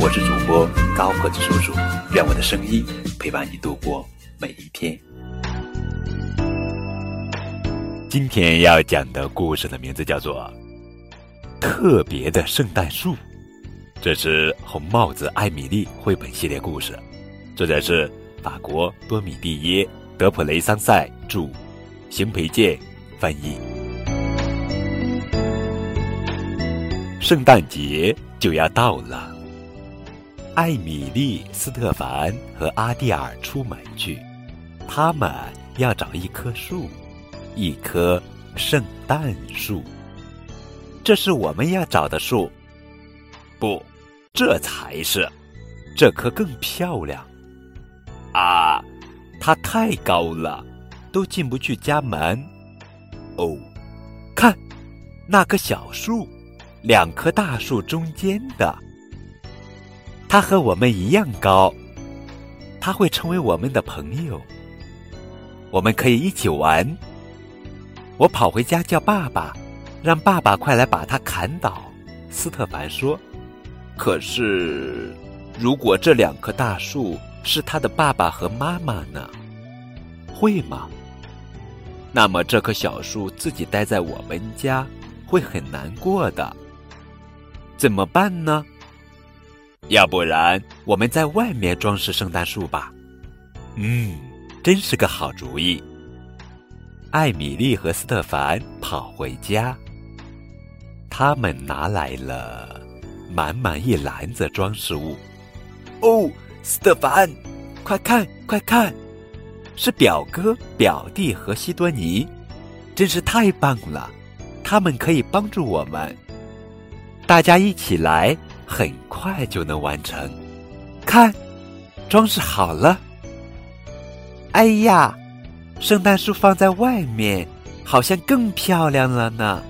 我是主播高个子叔叔，愿我的声音陪伴你度过每一天。今天要讲的故事的名字叫做《特别的圣诞树》，这是《红帽子艾米丽》绘本系列故事，作者是法国多米蒂耶·德普雷桑塞著，邢培建翻译。圣诞节就要到了，艾米丽、斯特凡和阿蒂尔出门去，他们要找一棵树。一棵圣诞树，这是我们要找的树。不，这才是，这棵更漂亮。啊，它太高了，都进不去家门。哦，看，那棵小树，两棵大树中间的，它和我们一样高，它会成为我们的朋友，我们可以一起玩。我跑回家叫爸爸，让爸爸快来把它砍倒。斯特凡说：“可是，如果这两棵大树是他的爸爸和妈妈呢？会吗？那么这棵小树自己待在我们家会很难过的。怎么办呢？要不然我们在外面装饰圣诞树吧？嗯，真是个好主意。”艾米丽和斯特凡跑回家，他们拿来了满满一篮子装饰物。哦，斯特凡，快看快看，是表哥、表弟和西多尼，真是太棒了！他们可以帮助我们，大家一起来，很快就能完成。看，装饰好了。哎呀！圣诞树放在外面，好像更漂亮了呢。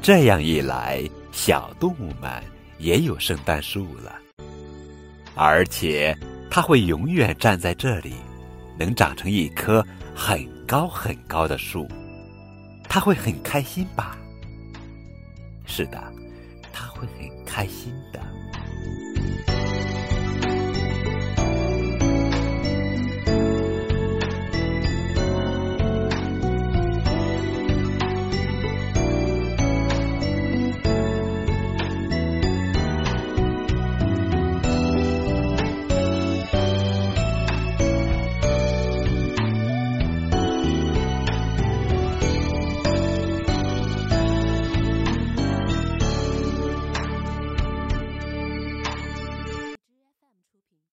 这样一来，小动物们也有圣诞树了，而且它会永远站在这里，能长成一棵很高很高的树。它会很开心吧？是的，它会很开心的。